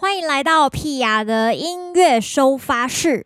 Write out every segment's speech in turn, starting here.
欢迎来到屁雅的音乐收发室。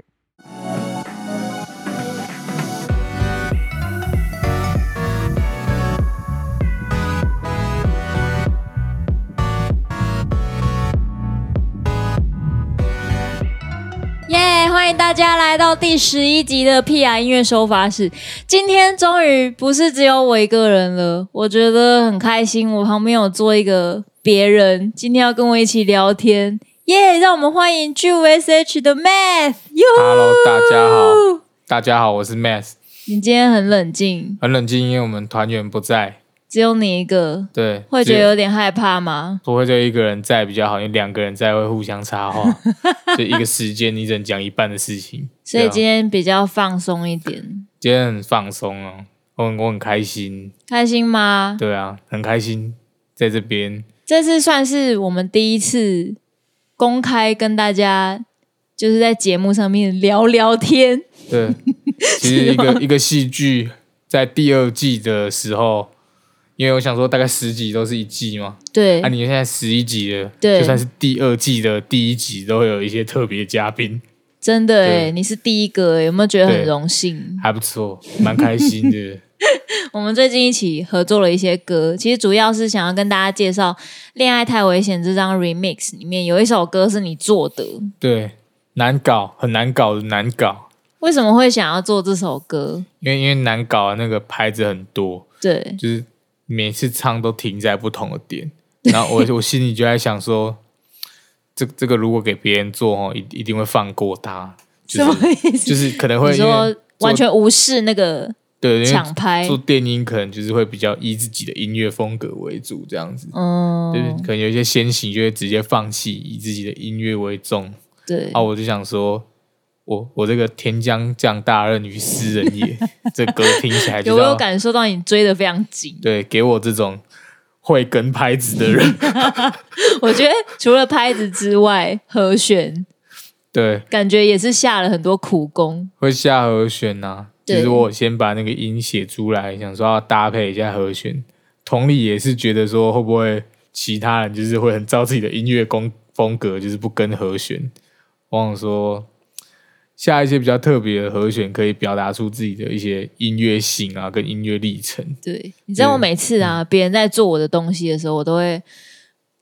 耶欢迎大家来到第十一集的屁雅音乐收发室。今天终于不是只有我一个人了，我觉得很开心。我旁边有坐一个别人，今天要跟我一起聊天。耶！让我们欢迎 G5SH 的 Math。Hello，大家好，大家好，我是 Math。你今天很冷静，很冷静，因为我们团员不在。只有你一个，对，会觉得有点害怕吗？不会，就一个人在比较好，因为两个人在会互相插话，就一个时间你只能讲一半的事情，所以今天比较放松一点。今天很放松哦，我很我很开心，开心吗？对啊，很开心在这边。这次算是我们第一次公开跟大家，就是在节目上面聊聊天。对，其实一个一个戏剧在第二季的时候。因为我想说，大概十集都是一季嘛。对。啊，你现在十一集了，对，就算是第二季的第一集，都会有一些特别嘉宾。真的哎，你是第一个，有没有觉得很荣幸？还不错，蛮开心的。我们最近一起合作了一些歌，其实主要是想要跟大家介绍《恋爱太危险》这张 remix 里面有一首歌是你做的。对，难搞，很难搞的难搞。为什么会想要做这首歌？因为因为难搞的那个拍子很多，对，就是。每次唱都停在不同的点，然后我 我心里就在想说，这这个如果给别人做哦，一一定会放过他，就是、什么意思？就是可能会说完全无视那个对抢拍做电音，可能就是会比较以自己的音乐风格为主这样子，嗯，就是可能有一些先行就会直接放弃以自己的音乐为重，对，啊，我就想说。我我这个天将降大任于斯人也，这歌听起来就有没有感受到你追的非常紧？对，给我这种会跟拍子的人，我觉得除了拍子之外，和弦对，感觉也是下了很多苦功。会下和弦呐、啊，其实我先把那个音写出来，想说要搭配一下和弦。同理也是觉得说，会不会其他人就是会很照自己的音乐风风格，就是不跟和弦。我想说。下一些比较特别的和弦，可以表达出自己的一些音乐性啊，跟音乐历程。对，你知道我每次啊，别、嗯、人在做我的东西的时候，我都会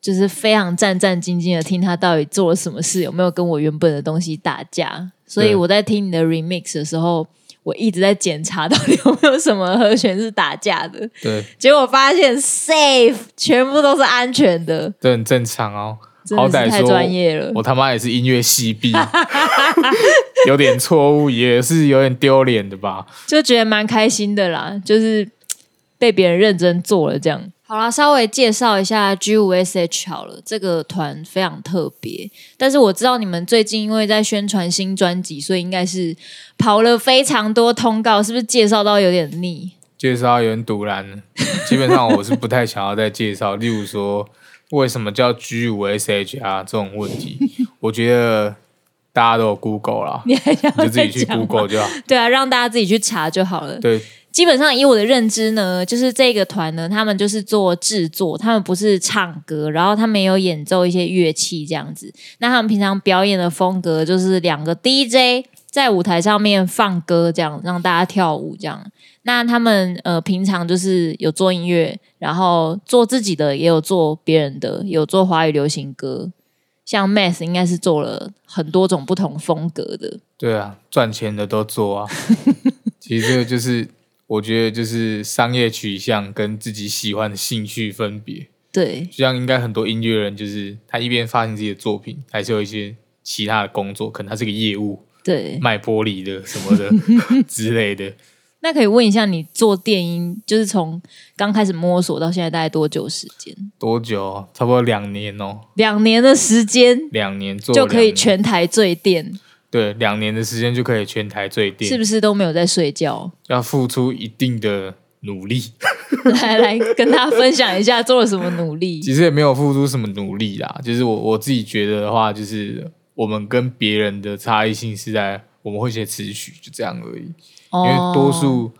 就是非常战战兢兢的听他到底做了什么事，有没有跟我原本的东西打架。所以我在听你的 remix 的时候，我一直在检查到底有没有什么和弦是打架的。对，结果发现 safe，全部都是安全的，这很正常哦。好歹太专业了，我他妈也是音乐系毕，有点错误也是有点丢脸的吧？就觉得蛮开心的啦，就是被别人认真做了这样。好啦，稍微介绍一下 G5SH 好了，这个团非常特别，但是我知道你们最近因为在宣传新专辑，所以应该是跑了非常多通告，是不是介绍到有点腻？介绍有点赌烂，基本上我是不太想要再介绍，例如说。为什么叫 G5SH 啊？这种问题，我觉得大家都有 Google 啦，你，还想你就自己去 Google 就好。对啊，让大家自己去查就好了。对，基本上以我的认知呢，就是这个团呢，他们就是做制作，他们不是唱歌，然后他们有演奏一些乐器这样子。那他们平常表演的风格就是两个 DJ 在舞台上面放歌，这样让大家跳舞这样。那他们呃平常就是有做音乐，然后做自己的，也有做别人的，有做华语流行歌。像 Mass 应该是做了很多种不同风格的。对啊，赚钱的都做啊。其实这个就是我觉得就是商业取向跟自己喜欢的兴趣分别。对，就像应该很多音乐人，就是他一边发行自己的作品，还是有一些其他的工作，可能他是个业务，对，卖玻璃的什么的 之类的。那可以问一下，你做电音就是从刚开始摸索到现在大概多久时间？多久？差不多两年哦。两年的时间，两年做就可以全台最电。对，两年的时间就可以全台最电，是不是都没有在睡觉？要付出一定的努力。来 来，跟大家分享一下做了什么努力。其实也没有付出什么努力啦，就是我我自己觉得的话，就是我们跟别人的差异性是在我们会写词曲，就这样而已。因为多数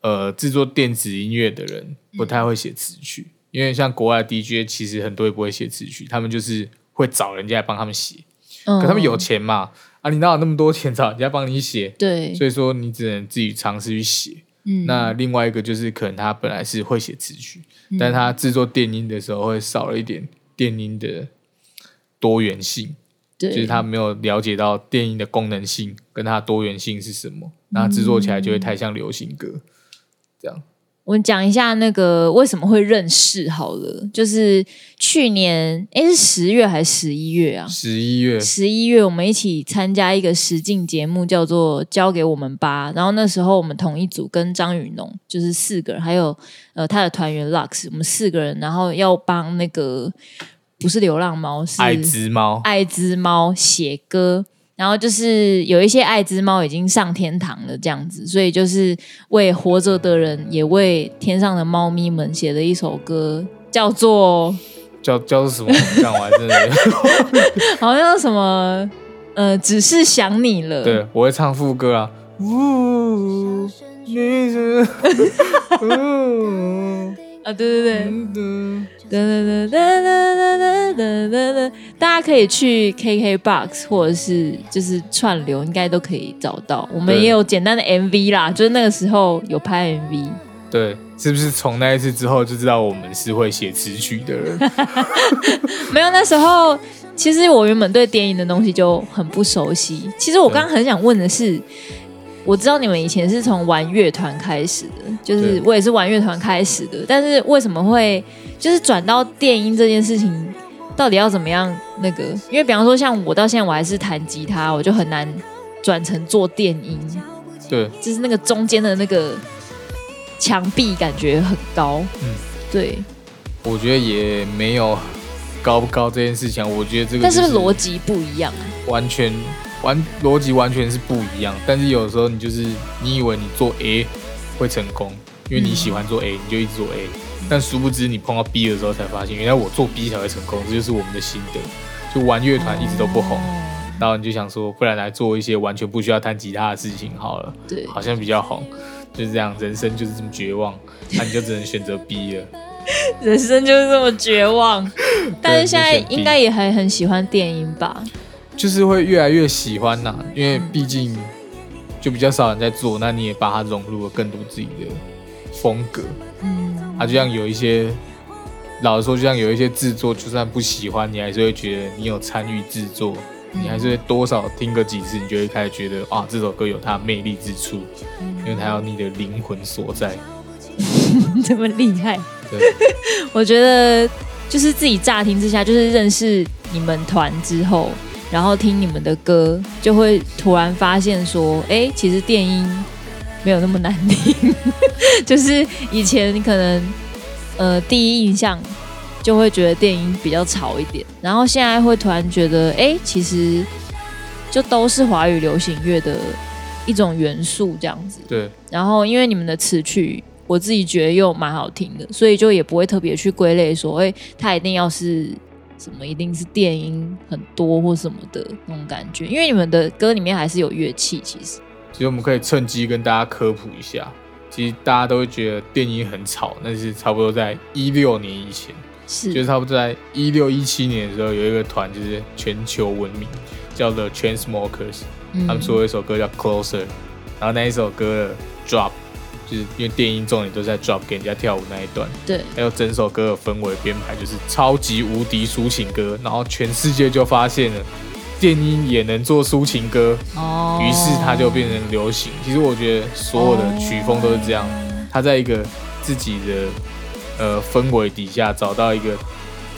呃制作电子音乐的人不太会写词曲，嗯、因为像国外 DJ 其实很多也不会写词曲，他们就是会找人家来帮他们写。嗯、可他们有钱嘛？啊，你哪有那么多钱找人家帮你写？对，所以说你只能自己尝试去写。嗯，那另外一个就是可能他本来是会写词曲，嗯、但他制作电音的时候会少了一点电音的多元性。对，就是他没有了解到电音的功能性跟它多元性是什么，那制作起来就会太像流行歌，嗯、这样。我们讲一下那个为什么会认识好了，就是去年诶是十月还是十一月啊？十一月，十一月我们一起参加一个实境节目，叫做《交给我们吧》。然后那时候我们同一组跟张雨农就是四个人，还有呃他的团员 Lux，我们四个人，然后要帮那个不是流浪猫，是爱滋猫，爱滋猫写歌。然后就是有一些爱之猫已经上天堂了，这样子，所以就是为活着的人，也为天上的猫咪们写了一首歌，叫做叫叫做什么？讲完真的 好像什么呃，只是想你了。对，我会唱副歌啊。呜，你是呜啊，对对对。嗯哒哒哒哒哒哒哒哒哒哒，大家可以去 KKBOX 或者是就是串流，应该都可以找到。我们也有简单的 MV 啦，就是那个时候有拍 MV。对，是不是从那一次之后就知道我们是会写词曲的人？没有，那时候其实我原本对电影的东西就很不熟悉。其实我刚刚很想问的是。我知道你们以前是从玩乐团开始的，就是我也是玩乐团开始的，但是为什么会就是转到电音这件事情，到底要怎么样那个？因为比方说像我到现在我还是弹吉他，我就很难转成做电音。对，就是那个中间的那个墙壁感觉很高。嗯，对。我觉得也没有高不高这件事情，我觉得这个，但是逻辑不一样，完全。完逻辑完全是不一样，但是有时候你就是你以为你做 A 会成功，因为你喜欢做 A，你就一直做 A，但殊不知你碰到 B 的时候才发现，原来我做 B 才会成功，这就是我们的心得。就玩乐团一直都不红，然后你就想说，不然来做一些完全不需要弹吉他的事情好了，对，好像比较红，就是这样，人生就是这么绝望，那你就只能选择 B 了。人生就是这么绝望，但是现在应该也还很喜欢电音吧？就是会越来越喜欢呐、啊，因为毕竟就比较少人在做，那你也把它融入了更多自己的风格。嗯，它、啊、就像有一些，老实说，就像有一些制作，就算不喜欢，你还是会觉得你有参与制作，你还是会多少听个几次，你就会开始觉得啊，这首歌有它魅力之处，因为它有你的灵魂所在。这么厉害？对，我觉得就是自己乍听之下，就是认识你们团之后。然后听你们的歌，就会突然发现说，哎，其实电音没有那么难听，就是以前你可能呃第一印象就会觉得电音比较吵一点，然后现在会突然觉得，哎，其实就都是华语流行乐的一种元素这样子。对。然后因为你们的词曲，我自己觉得又蛮好听的，所以就也不会特别去归类说，哎，它一定要是。什么一定是电音很多或什么的那种感觉？因为你们的歌里面还是有乐器，其实。其实我们可以趁机跟大家科普一下，其实大家都会觉得电音很吵，那是差不多在一六年以前，是，就是差不多在一六一七年的时候，有一个团就是全球闻名，叫 The Chainsmokers，嗯，他们出了一首歌叫 Closer，然后那一首歌的 Drop。就是因为电音重点都在 drop 给人家跳舞那一段，对，还有整首歌的氛围编排就是超级无敌抒情歌，然后全世界就发现了电音也能做抒情歌，哦，于是它就变成流行。其实我觉得所有的曲风都是这样，它在一个自己的呃氛围底下找到一个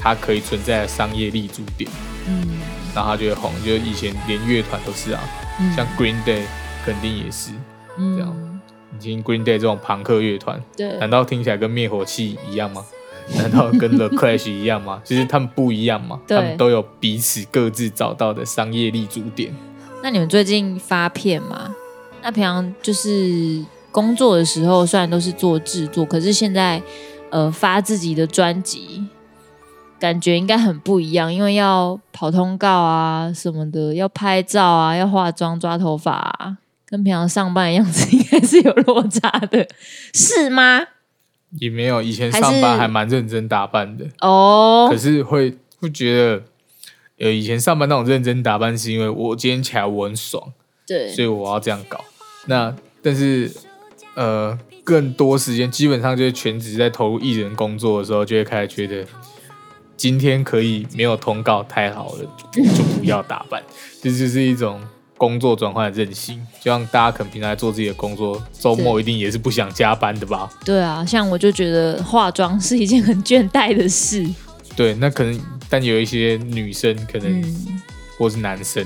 它可以存在的商业立足点，嗯，然后它就会红。就以前连乐团都是啊，嗯，像 Green Day 肯定也是这样。嗯听 Green Day 这种朋克乐团，对，难道听起来跟灭火器一样吗？难道跟 The Clash 一样吗？其实他们不一样嘛，他们都有彼此各自找到的商业立足点。那你们最近发片吗？那平常就是工作的时候，虽然都是做制作，可是现在呃发自己的专辑，感觉应该很不一样，因为要跑通告啊什么的，要拍照啊，要化妆、抓头发啊。跟平常上班的样子 应该是有落差的，是吗？也没有，以前上班还蛮认真打扮的哦。可是会会觉得，呃，以前上班那种认真打扮，是因为我今天起来我很爽，对，所以我要这样搞。那但是呃，更多时间基本上就是全职在投入艺人工作的时候，就会开始觉得今天可以没有通告太好了，就不要打扮，这就是一种。工作转换的任性，就像大家可能平常在做自己的工作，周末一定也是不想加班的吧？对啊，像我就觉得化妆是一件很倦怠的事。对，那可能，但有一些女生可能，嗯、或是男生，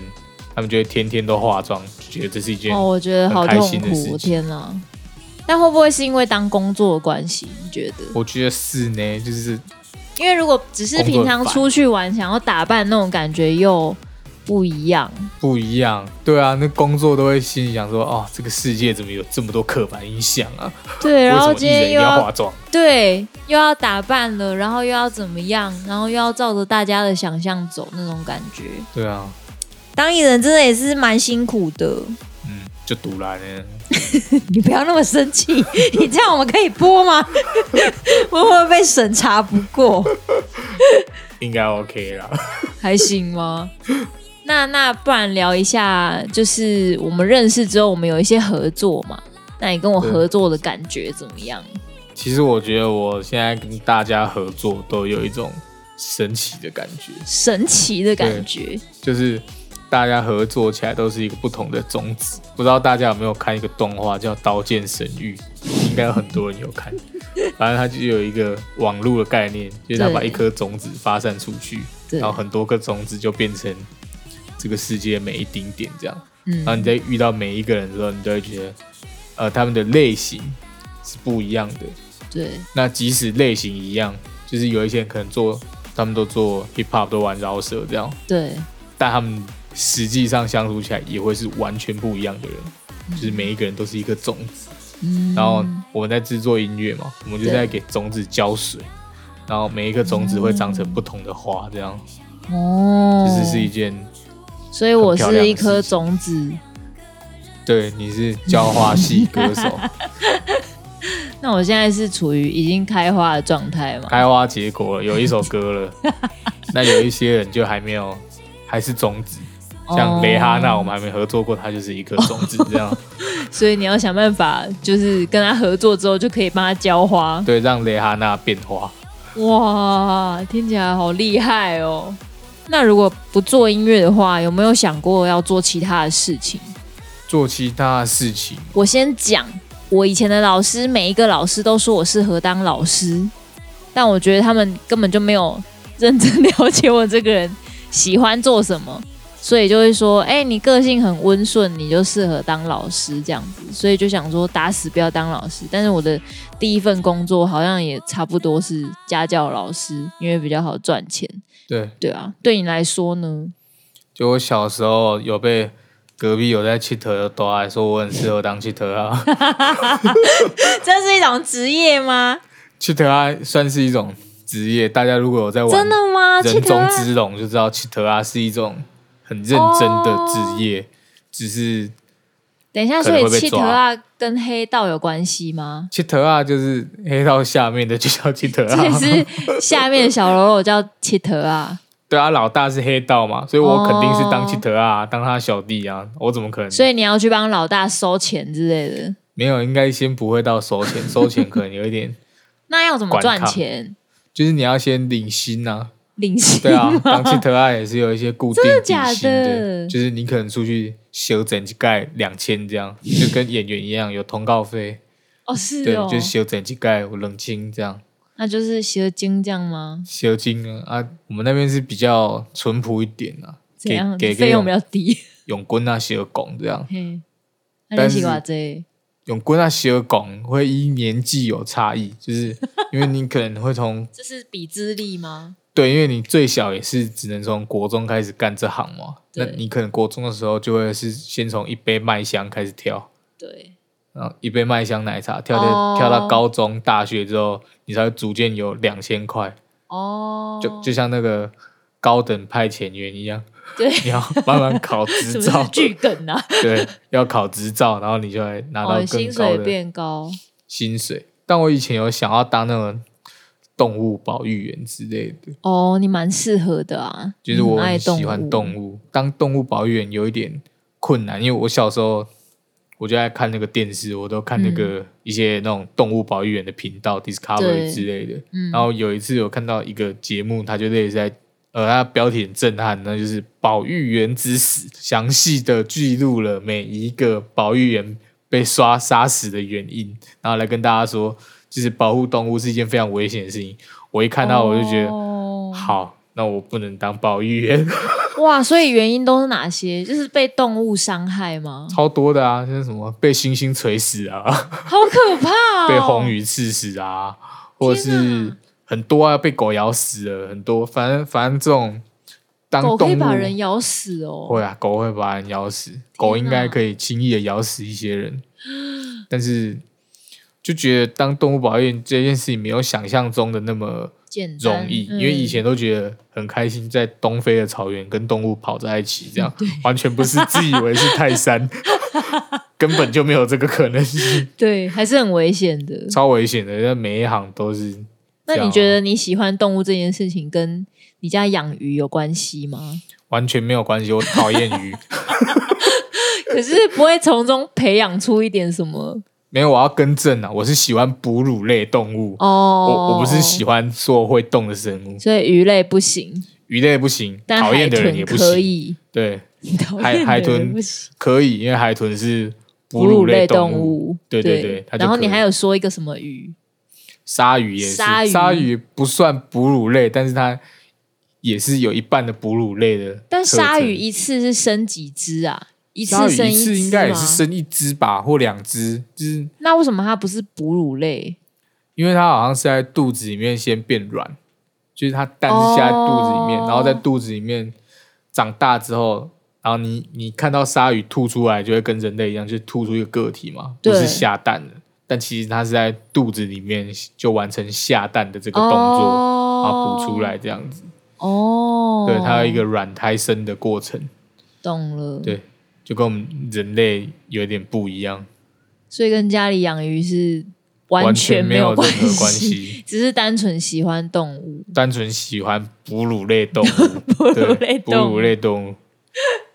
他们就会天天都化妆，觉得这是一件哦，我觉得好痛苦，天哪！但会不会是因为当工作的关系？你觉得？我觉得是呢，就是因为如果只是平常出去玩，想要打扮那种感觉又。不一样，不一样，对啊，那工作都会心里想说，哦，这个世界怎么有这么多刻板印象啊？对，然后今天又要化妆，对，又要打扮了，然后又要怎么样，然后又要照着大家的想象走，那种感觉。对啊，当艺人真的也是蛮辛苦的。嗯，就赌烂呢。你不要那么生气，你这样我们可以播吗？会不会被审查不过？应该 OK 啦，还行吗？那那不然聊一下，就是我们认识之后，我们有一些合作嘛？那你跟我合作的感觉怎么样？其实我觉得我现在跟大家合作都有一种神奇的感觉，神奇的感觉，就是大家合作起来都是一个不同的种子。不知道大家有没有看一个动画叫《刀剑神域》？应该有很多人有看。反正它就有一个网络的概念，就是它把一颗种子发散出去，然后很多颗种子就变成。这个世界每一丁点这样，嗯，然后你在遇到每一个人的时候，你都会觉得，呃，他们的类型是不一样的。对。那即使类型一样，就是有一些人可能做，他们都做 hip hop，都玩饶舌这样。对。但他们实际上相处起来也会是完全不一样的人，嗯、就是每一个人都是一个种子。嗯。然后我们在制作音乐嘛，我们就在给种子浇水，然后每一个种子会长成不同的花，这样。哦。其实是一件。所以我是一颗种子，对，你是浇花系歌手。那我现在是处于已经开花的状态嘛？开花结果了，有一首歌了。那有一些人就还没有，还是种子。像蕾哈娜，我们还没合作过，他就是一颗种子这样。所以你要想办法，就是跟他合作之后，就可以帮他浇花。对，让蕾哈娜变花。哇，听起来好厉害哦！那如果不做音乐的话，有没有想过要做其他的事情？做其他的事情，我先讲，我以前的老师，每一个老师都说我适合当老师，但我觉得他们根本就没有认真了解我这个人喜欢做什么，所以就会说，哎、欸，你个性很温顺，你就适合当老师这样子，所以就想说打死不要当老师。但是我的第一份工作好像也差不多是家教老师，因为比较好赚钱。对对啊，对你来说呢？就我小时候有被隔壁有在气头的都爱说我很适合当气头啊，这是一种职业吗？气头啊算是一种职业，大家如果有在玩真的吗？人中之龙就知道气头啊是一种很认真的职业，哦、只是等一下，所以气头啊跟黑道有关系吗？气头啊就是黑道下面的就叫气头啊，其实下面的小喽啰叫气头啊。对啊，老大是黑道嘛，所以我肯定是当气头啊，哦、当他小弟啊，我怎么可能？所以你要去帮老大收钱之类的？没有，应该先不会到收钱，收钱可能有一点。那要怎么赚钱？就是你要先领薪啊。领薪？对啊，当气头啊也是有一些固定底薪的，就是你可能出去。修整几盖两千这样，就跟演员一样有通告费哦，是哦，对，就是修整几盖冷清这样，那就是修金这样吗？修金啊啊，我们那边是比较淳朴一点啊，给给费用比较低，用棍啊修拱这样，嘿，但是用棍啊修拱会依年纪有差异，就是因为你可能会从 这是比资历吗？对，因为你最小也是只能从国中开始干这行嘛，那你可能国中的时候就会是先从一杯麦香开始跳，对，然后一杯麦香奶茶跳跳、哦、跳到高中、大学之后，你才会逐渐有两千块哦，就就像那个高等派遣员一样，对，你要慢慢考执 照，巨梗啊，对，要考执照，然后你就会拿到更高的薪水，变高薪水。但我以前有想要当那种。动物保育员之类的。哦，你蛮适合的啊，就是我很喜欢动物，当动物保育员有一点困难，因为我小时候我就爱看那个电视，我都看那个一些那种动物保育员的频道、嗯、Discovery 之类的。然后有一次有看到一个节目，它就类似在呃，它标题很震撼，那就是“保育员之死”，详细的记录了每一个保育员被刷杀死的原因，然后来跟大家说，就是保护动物是一件非常危险的事情。我一看到我就觉得，哦、好，那我不能当保育员。哇，所以原因都是哪些？就是被动物伤害吗？超多的啊，像什么被猩猩锤死啊，好可怕、哦！被红鱼刺死啊，或者是。很多啊，被狗咬死了很多，反正反正这种当狗可以把人咬死哦。会啊，狗会把人咬死，狗应该可以轻易的咬死一些人。但是就觉得当动物保育这件事情没有想象中的那么容易，因为以前都觉得很开心，在东非的草原跟动物跑在一起，这样 完全不是自以为是泰山，根本就没有这个可能性。对，还是很危险的，超危险的，那每一行都是。那你觉得你喜欢动物这件事情跟你家养鱼有关系吗？完全没有关系，我讨厌鱼。可是不会从中培养出一点什么？没有，我要更正啊！我是喜欢哺乳类动物哦，我我不是喜欢说会动的生物，所以鱼类不行，鱼类不行，讨厌的人也不行。可以，对，海海豚可以，因为海豚是哺乳类动物。对对对，然后你还有说一个什么鱼？鲨鱼也是，鲨鱼，鱼不算哺乳类，但是它也是有一半的哺乳类的。但鲨鱼一次是生几只啊？一次生一次应该也是生一只吧，或两只。就是那为什么它不是哺乳类？因为它好像是在肚子里面先变软，就是它蛋是下在肚子里面，哦、然后在肚子里面长大之后，然后你你看到鲨鱼吐出来，就会跟人类一样，就吐出一个个体嘛，不是下蛋的。但其实它是在肚子里面就完成下蛋的这个动作，然后补出来这样子。哦，对，它有一个软胎生的过程。懂了。对，就跟我们人类有点不一样。所以跟家里养鱼是完全没有任何关系，只是单纯喜欢动物，单纯喜欢哺乳类动物，哺乳类哺乳类动物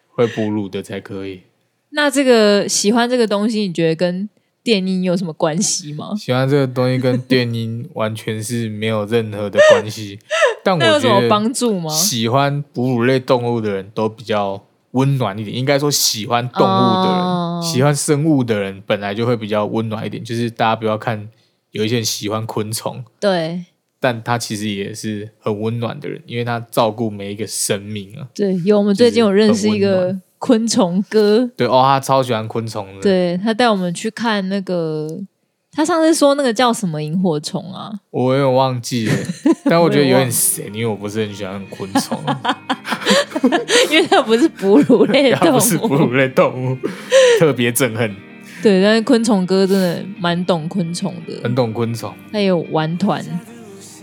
会哺乳的才可以。那这个喜欢这个东西，你觉得跟？电音有什么关系吗？喜欢这个东西跟电音完全是没有任何的关系，但我觉得有什么帮助吗？喜欢哺乳类动物的人都比较温暖一点。应该说，喜欢动物的人、哦、喜欢生物的人本来就会比较温暖一点。就是大家不要看有一些人喜欢昆虫，对，但他其实也是很温暖的人，因为他照顾每一个生命啊。对，有我们最近有认识一个。昆虫哥，对哦，他超喜欢昆虫的。对，他带我们去看那个，他上次说那个叫什么萤火虫啊？我有点忘记了，但我觉得有点神，因为我不是很喜欢昆虫，因为它不是哺乳类动物，不是哺乳类动物，特别憎恨。对，但是昆虫哥真的蛮懂昆虫的，很懂昆虫。他有玩团，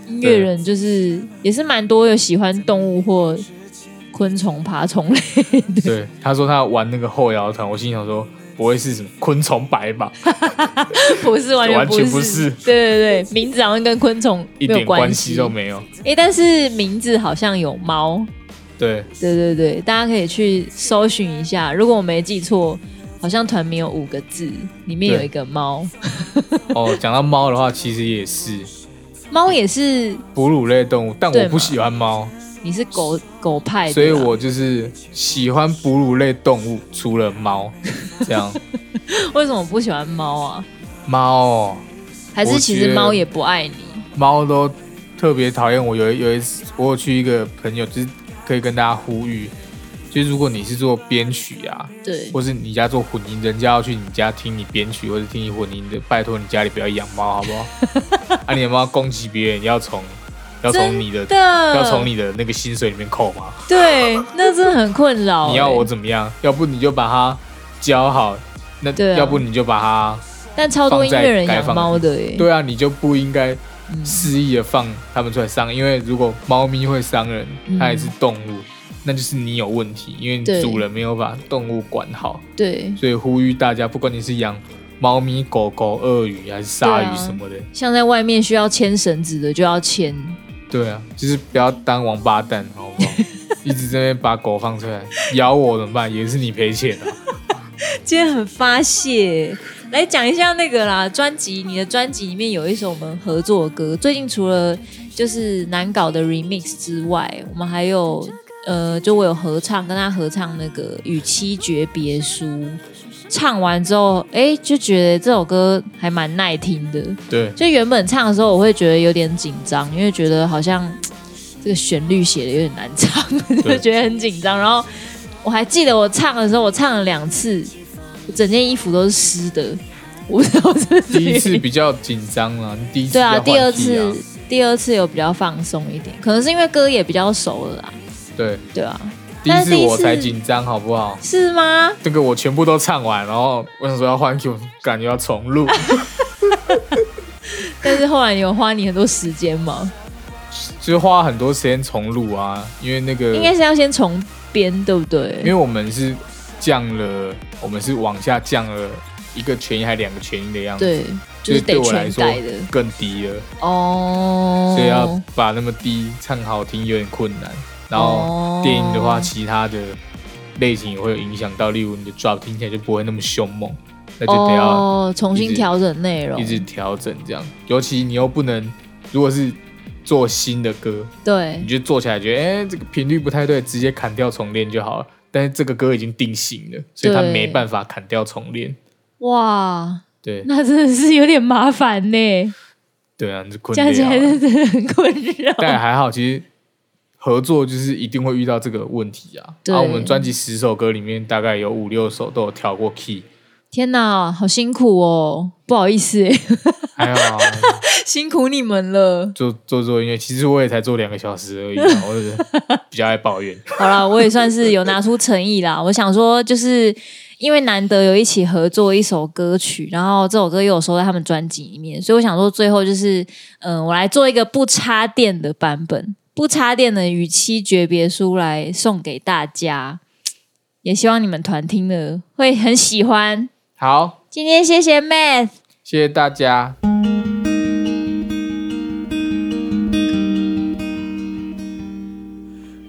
音乐人就是也是蛮多有喜欢动物或。昆虫、爬虫类，对，他说他玩那个后摇团，我心想说不会是什么昆虫白吧？不是，完全不是，完全不是。对对对，名字好像跟昆虫一点关系都没有。哎，但是名字好像有猫。对对对对，大家可以去搜寻一下。如果我没记错，好像团名有五个字，里面有一个猫。哦，讲到猫的话，其实也是，猫也是哺乳类动物，但我不喜欢猫。你是狗狗派的，所以我就是喜欢哺乳类动物，除了猫，这样。为什么不喜欢猫啊？猫哦，还是其实猫也不爱你？猫都特别讨厌我。有有一次，我有去一个朋友，就是可以跟大家呼吁，就是如果你是做编曲啊，对，或是你家做混音，人家要去你家听你编曲或者听你混音的，拜托你家里不要养猫，好不好？啊，你的猫攻击别人要从。要从你的，的要从你的那个薪水里面扣吗？对，那真的很困扰。你要我怎么样？要不你就把它教好，那要不你就把它。但超多音乐人养猫的耶。对啊，你就不应该肆意的放它们出来伤，因为如果猫咪会伤人，它也是动物，嗯，那就是你有问题，因为主人没有把动物管好。对，所以呼吁大家，不管你是养猫咪、狗狗、鳄鱼还是鲨鱼什么的，啊、像在外面需要牵绳子的就要牵。对啊，就是不要当王八蛋，好不好？一直在那边把狗放出来咬我怎么办？也是你赔钱啊！今天很发泄，来讲一下那个啦，专辑，你的专辑里面有一首我们合作的歌，最近除了就是难搞的 remix 之外，我们还有呃，就我有合唱，跟他合唱那个《与妻诀别书》。唱完之后，哎，就觉得这首歌还蛮耐听的。对，就原本唱的时候，我会觉得有点紧张，因为觉得好像这个旋律写的有点难唱，就觉得很紧张。然后我还记得我唱的时候，我唱了两次，整件衣服都是湿的。我不知道是是第一次比较紧张了，第一次对啊，第二次第二次有比较放松一点，可能是因为歌也比较熟了啦。对对啊。第一次我才紧张，好不好？是吗？这个我全部都唱完，然后我想说要换 Q，感觉要重录。但是后来你有花你很多时间吗？就是花很多时间重录啊，因为那个应该是要先重编，对不对？因为我们是降了，我们是往下降了一个全音还两个全音的样子，对，就是对我来说更低了。哦，所以要把那么低唱好听有点困难。然后电音的话，其他的类型也会有影响到，例如你的 drop 听起来就不会那么凶猛，那就得要重新调整内容，一直调整这样。尤其你又不能，如果是做新的歌，对，你就做起来觉得，哎，这个频率不太对，直接砍掉重练就好了。但是这个歌已经定型了，所以他没办法砍掉重练。哇，对，那真的是有点麻烦呢。对啊，这加起来真的很困扰。但还好，其实。合作就是一定会遇到这个问题啊！然后、啊、我们专辑十首歌里面，大概有五六首都有调过 key。天哪，好辛苦哦！不好意思，还好、啊，辛苦你们了。做做做音乐，其实我也才做两个小时而已、啊，我是比较爱抱怨。好了，我也算是有拿出诚意啦。我想说，就是因为难得有一起合作一首歌曲，然后这首歌又有收在他们专辑里面，所以我想说，最后就是嗯、呃，我来做一个不插电的版本。不插电的《与妻诀别书》来送给大家，也希望你们团听了会很喜欢。好，今天谢谢 Math，谢谢大家。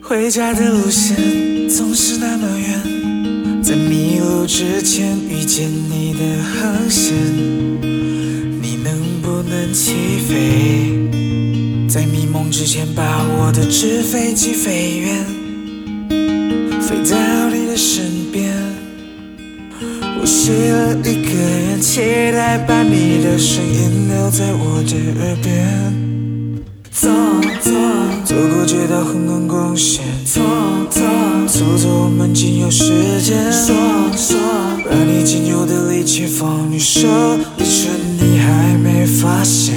回家的路线总是那么远，在迷路之前遇见你的航线，你能不能起飞？在迷蒙之前，把我的纸飞机飞远，飞到你的身边。我写了一个人，期待把你的声音留在我的耳边。走走，走过街道横横光线，走走，走走我们仅有时间。说说，把你仅有的力气放你手里，趁你还没发现。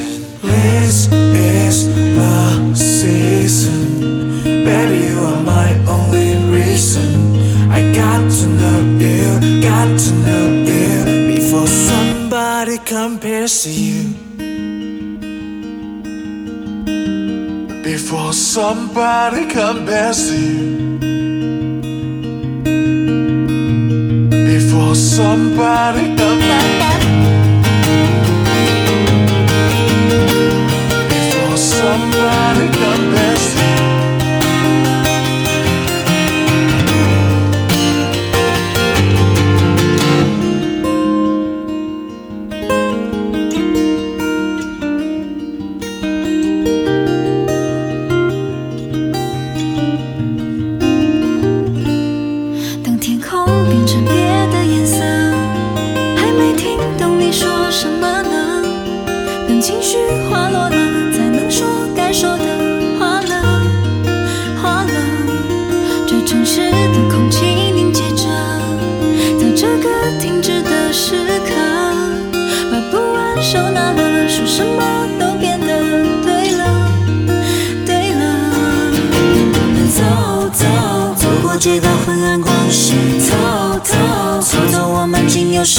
see you before somebody compares to you. Before somebody compares. you. Before somebody compares.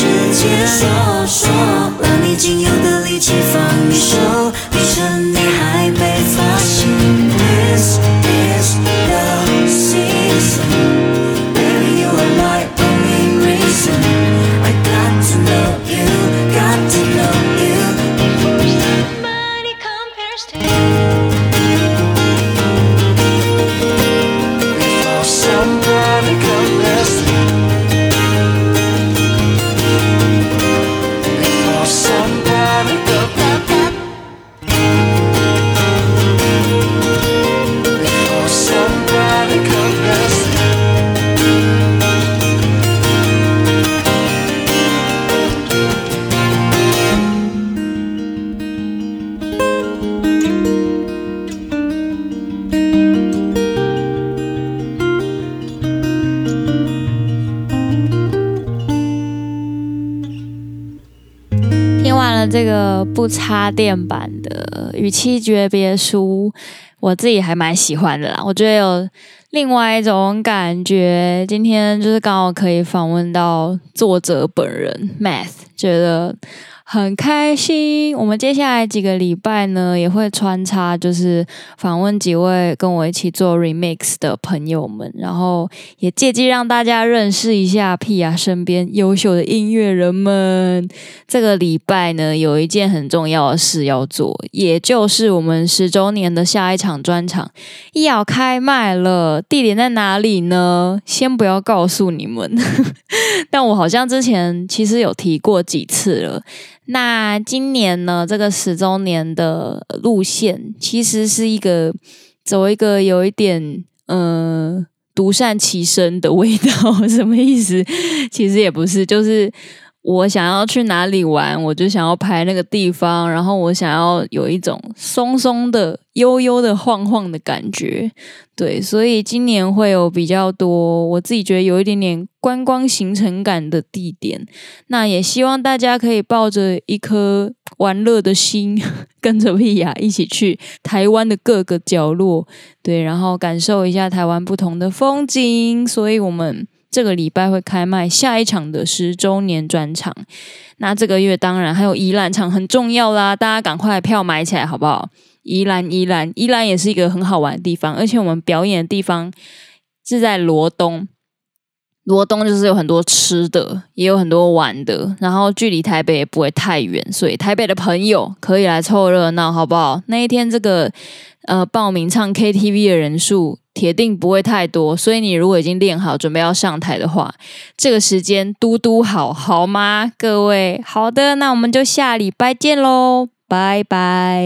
世界，说说，把你仅有的力气放一首，你成。这个不插电版的《与妻诀别书》，我自己还蛮喜欢的啦。我觉得有另外一种感觉。今天就是刚好可以访问到作者本人，Math，觉得。很开心，我们接下来几个礼拜呢，也会穿插，就是访问几位跟我一起做 remix 的朋友们，然后也借机让大家认识一下屁雅身边优秀的音乐人们。这个礼拜呢，有一件很重要的事要做，也就是我们十周年的下一场专场要开卖了，地点在哪里呢？先不要告诉你们，但我好像之前其实有提过几次了。那今年呢，这个十周年的路线其实是一个走一个有一点嗯独善其身的味道，什么意思？其实也不是，就是。我想要去哪里玩，我就想要拍那个地方，然后我想要有一种松松的、悠悠的晃晃的感觉，对，所以今年会有比较多，我自己觉得有一点点观光行程感的地点。那也希望大家可以抱着一颗玩乐的心，跟着屁雅一起去台湾的各个角落，对，然后感受一下台湾不同的风景。所以我们。这个礼拜会开卖下一场的十周年专场，那这个月当然还有宜兰场很重要啦，大家赶快票买起来好不好？宜兰，宜兰，宜兰也是一个很好玩的地方，而且我们表演的地方是在罗东，罗东就是有很多吃的，也有很多玩的，然后距离台北也不会太远，所以台北的朋友可以来凑热闹，好不好？那一天这个呃报名唱 KTV 的人数。铁定不会太多，所以你如果已经练好，准备要上台的话，这个时间嘟嘟好，好吗？各位，好的，那我们就下礼拜见喽，拜拜。